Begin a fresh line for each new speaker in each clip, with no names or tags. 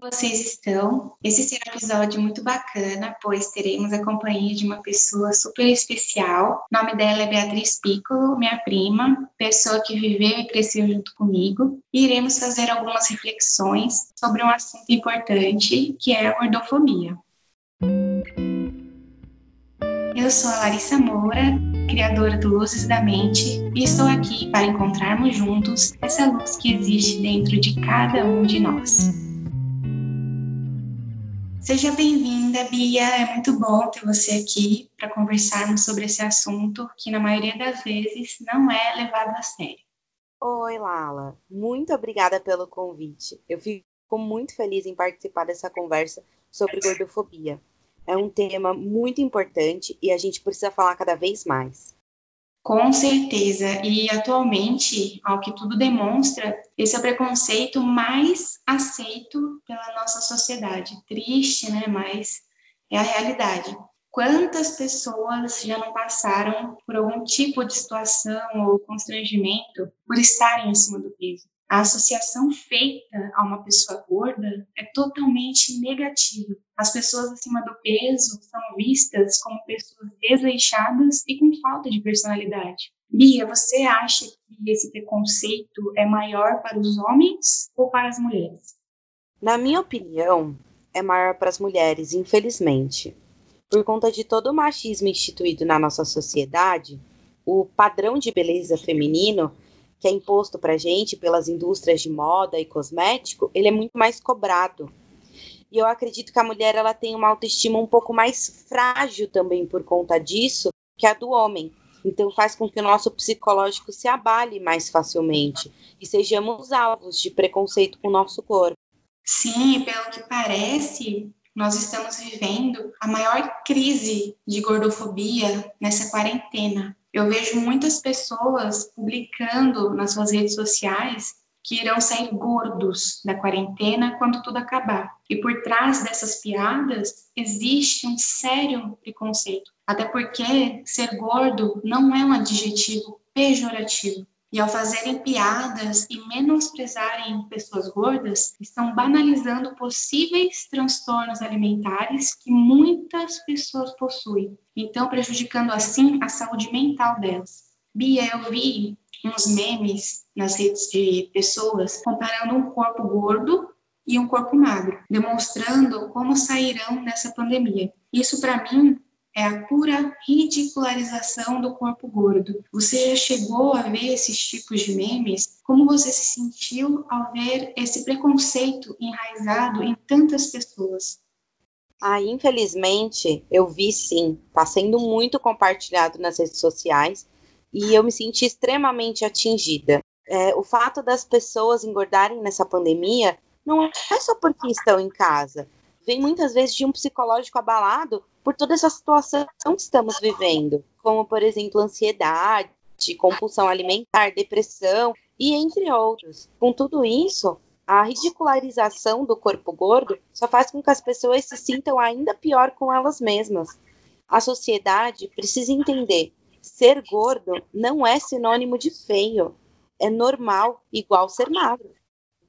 vocês estão? Esse será um episódio muito bacana, pois teremos a companhia de uma pessoa super especial. O nome dela é Beatriz Piccolo, minha prima, pessoa que viveu e cresceu junto comigo. E iremos fazer algumas reflexões sobre um assunto importante, que é a gordofobia. Eu sou a Larissa Moura, criadora do Luzes da Mente, e estou aqui para encontrarmos juntos essa luz que existe dentro de cada um de nós. Seja bem-vinda, Bia. É muito bom ter você aqui para conversarmos sobre esse assunto que, na maioria das vezes, não é levado a sério.
Oi, Lala. Muito obrigada pelo convite. Eu fico muito feliz em participar dessa conversa sobre gordofobia. É um tema muito importante e a gente precisa falar cada vez mais.
Com certeza, e atualmente, ao que tudo demonstra, esse é o preconceito mais aceito pela nossa sociedade. Triste, né? Mas é a realidade. Quantas pessoas já não passaram por algum tipo de situação ou constrangimento por estarem acima do peso? A associação feita a uma pessoa gorda é totalmente negativa. As pessoas acima do peso são vistas como pessoas desleixadas e com falta de personalidade. Bia, você acha que esse preconceito é maior para os homens ou para as mulheres?
Na minha opinião, é maior para as mulheres, infelizmente. Por conta de todo o machismo instituído na nossa sociedade, o padrão de beleza feminino que é imposto para gente pelas indústrias de moda e cosmético, ele é muito mais cobrado. E eu acredito que a mulher ela tem uma autoestima um pouco mais frágil também por conta disso que a do homem. Então faz com que o nosso psicológico se abale mais facilmente e sejamos alvos de preconceito com o nosso corpo.
Sim, pelo que parece, nós estamos vivendo a maior crise de gordofobia nessa quarentena. Eu vejo muitas pessoas publicando nas suas redes sociais que irão sair gordos da quarentena quando tudo acabar. E por trás dessas piadas existe um sério preconceito. Até porque ser gordo não é um adjetivo pejorativo. E ao fazerem piadas e menosprezarem pessoas gordas, estão banalizando possíveis transtornos alimentares que muitas pessoas possuem, então prejudicando assim a saúde mental delas. Bia, eu vi uns memes nas redes de pessoas comparando um corpo gordo e um corpo magro, demonstrando como sairão dessa pandemia. Isso para mim é a pura ridicularização do corpo gordo. Você já chegou a ver esses tipos de memes? Como você se sentiu ao ver esse preconceito enraizado em tantas pessoas?
Ah, infelizmente, eu vi sim. Está sendo muito compartilhado nas redes sociais e eu me senti extremamente atingida. É, o fato das pessoas engordarem nessa pandemia não é só porque estão em casa. Vem muitas vezes de um psicológico abalado por toda essa situação que estamos vivendo, como, por exemplo, ansiedade, compulsão alimentar, depressão e entre outros. Com tudo isso, a ridicularização do corpo gordo só faz com que as pessoas se sintam ainda pior com elas mesmas. A sociedade precisa entender: ser gordo não é sinônimo de feio, é normal, igual ser magro.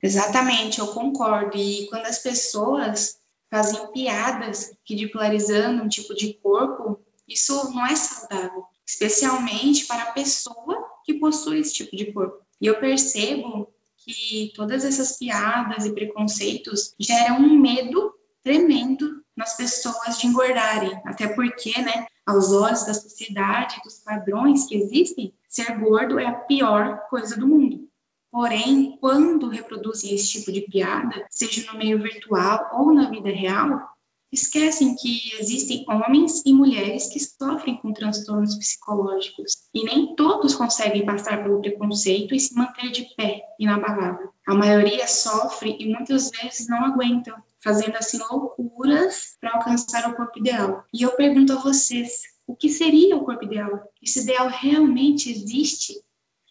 Exatamente, eu concordo. E quando as pessoas fazem piadas ridicularizando um tipo de corpo, isso não é saudável, especialmente para a pessoa que possui esse tipo de corpo. E eu percebo que todas essas piadas e preconceitos geram um medo tremendo nas pessoas de engordarem, até porque, né, aos olhos da sociedade, dos padrões que existem, ser gordo é a pior coisa do mundo. Porém, quando reproduzem esse tipo de piada, seja no meio virtual ou na vida real, esquecem que existem homens e mulheres que sofrem com transtornos psicológicos e nem todos conseguem passar pelo preconceito e se manter de pé, inabalável. A maioria sofre e muitas vezes não aguentam, fazendo assim loucuras para alcançar o corpo ideal. E eu pergunto a vocês, o que seria o corpo ideal? Esse ideal realmente existe?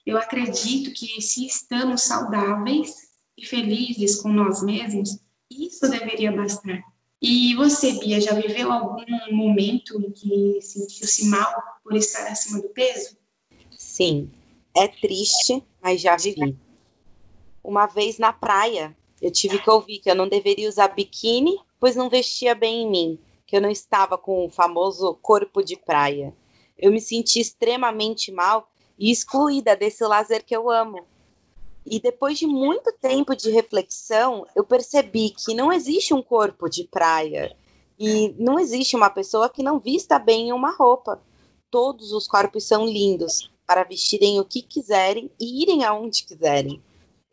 Eu acredito que se estamos saudáveis e felizes com nós mesmos, isso deveria bastar. E você, Bia, já viveu algum momento em que sentiu-se mal por estar acima do peso?
Sim, é triste, mas já vivi. Uma vez na praia, Eu tive que ouvir que eu não deveria usar biquíni, pois não vestia bem em mim, que eu não estava com o famoso corpo de praia. Eu me senti extremamente mal e excluída desse lazer que eu amo. E depois de muito tempo de reflexão, eu percebi que não existe um corpo de praia e não existe uma pessoa que não vista bem em uma roupa. Todos os corpos são lindos para vestirem o que quiserem e irem aonde quiserem.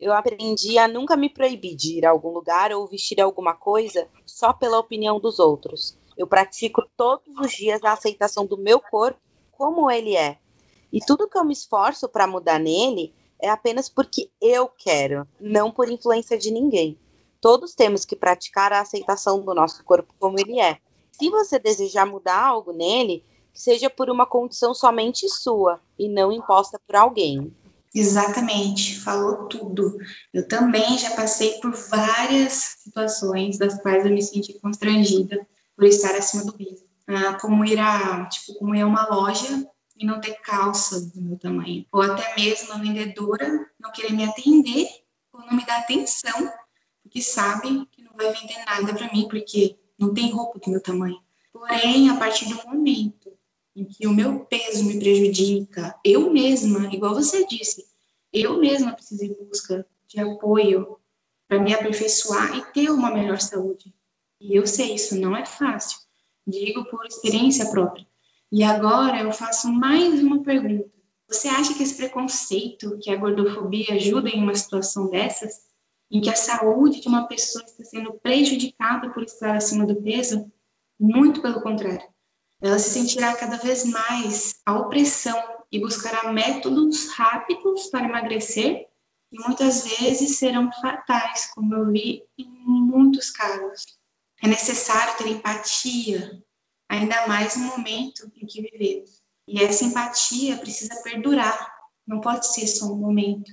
Eu aprendi a nunca me proibir de ir a algum lugar ou vestir alguma coisa só pela opinião dos outros. Eu pratico todos os dias a aceitação do meu corpo como ele é. E tudo que eu me esforço para mudar nele é apenas porque eu quero, não por influência de ninguém. Todos temos que praticar a aceitação do nosso corpo como ele é. Se você desejar mudar algo nele, seja por uma condição somente sua e não imposta por alguém.
Exatamente, falou tudo. Eu também já passei por várias situações das quais eu me senti constrangida por estar acima do peso. Ah, como ir a, tipo, como ir a uma loja e não ter calça do meu tamanho. Ou até mesmo a vendedora não querer me atender ou não me dar atenção, porque sabe que não vai vender nada para mim, porque não tem roupa do meu tamanho. Porém, a partir do momento em que o meu peso me prejudica, eu mesma, igual você disse, eu mesma preciso em busca de apoio para me aperfeiçoar e ter uma melhor saúde. E eu sei, isso não é fácil. Digo por experiência própria. E agora eu faço mais uma pergunta. Você acha que esse preconceito, que a gordofobia ajuda em uma situação dessas, em que a saúde de uma pessoa está sendo prejudicada por estar acima do peso? Muito pelo contrário. Ela se sentirá cada vez mais a opressão e buscará métodos rápidos para emagrecer e muitas vezes serão fatais, como eu vi em muitos casos. É necessário ter empatia, ainda mais no momento em que vivemos. E essa empatia precisa perdurar, não pode ser só um momento.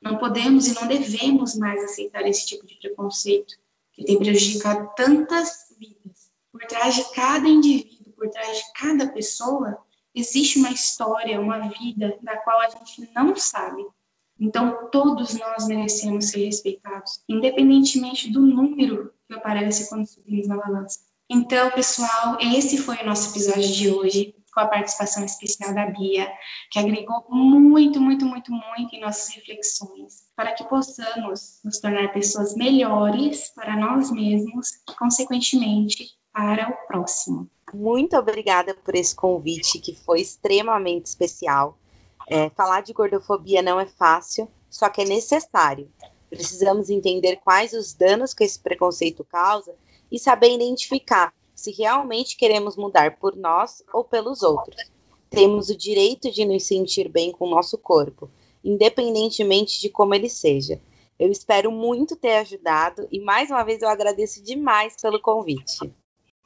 Não podemos e não devemos mais aceitar esse tipo de preconceito que tem prejudicado tantas vidas. Por trás de cada indivíduo, por trás de cada pessoa, existe uma história, uma vida da qual a gente não sabe. Então, todos nós merecemos ser respeitados, independentemente do número que aparece quando subimos na balança. Então, pessoal, esse foi o nosso episódio de hoje, com a participação especial da Bia, que agregou muito, muito, muito, muito em nossas reflexões, para que possamos nos tornar pessoas melhores para nós mesmos e, consequentemente, para o próximo.
Muito obrigada por esse convite, que foi extremamente especial. É, falar de gordofobia não é fácil, só que é necessário. Precisamos entender quais os danos que esse preconceito causa e saber identificar se realmente queremos mudar por nós ou pelos outros. Temos o direito de nos sentir bem com o nosso corpo, independentemente de como ele seja. Eu espero muito ter ajudado e mais uma vez eu agradeço demais pelo convite.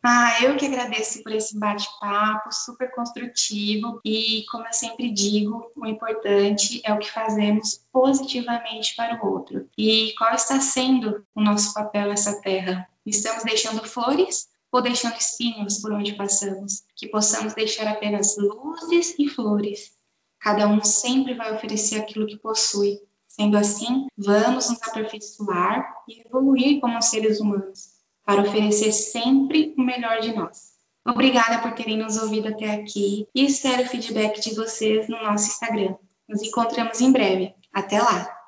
Ah, eu que agradeço por esse bate-papo super construtivo e, como eu sempre digo, o importante é o que fazemos positivamente para o outro. E qual está sendo o nosso papel nessa terra? Estamos deixando flores ou deixando espinhos por onde passamos? Que possamos deixar apenas luzes e flores. Cada um sempre vai oferecer aquilo que possui. Sendo assim, vamos nos aperfeiçoar e evoluir como seres humanos para oferecer sempre o melhor de nós. Obrigada por terem nos ouvido até aqui e espero o feedback de vocês no nosso Instagram. Nos encontramos em breve. Até lá!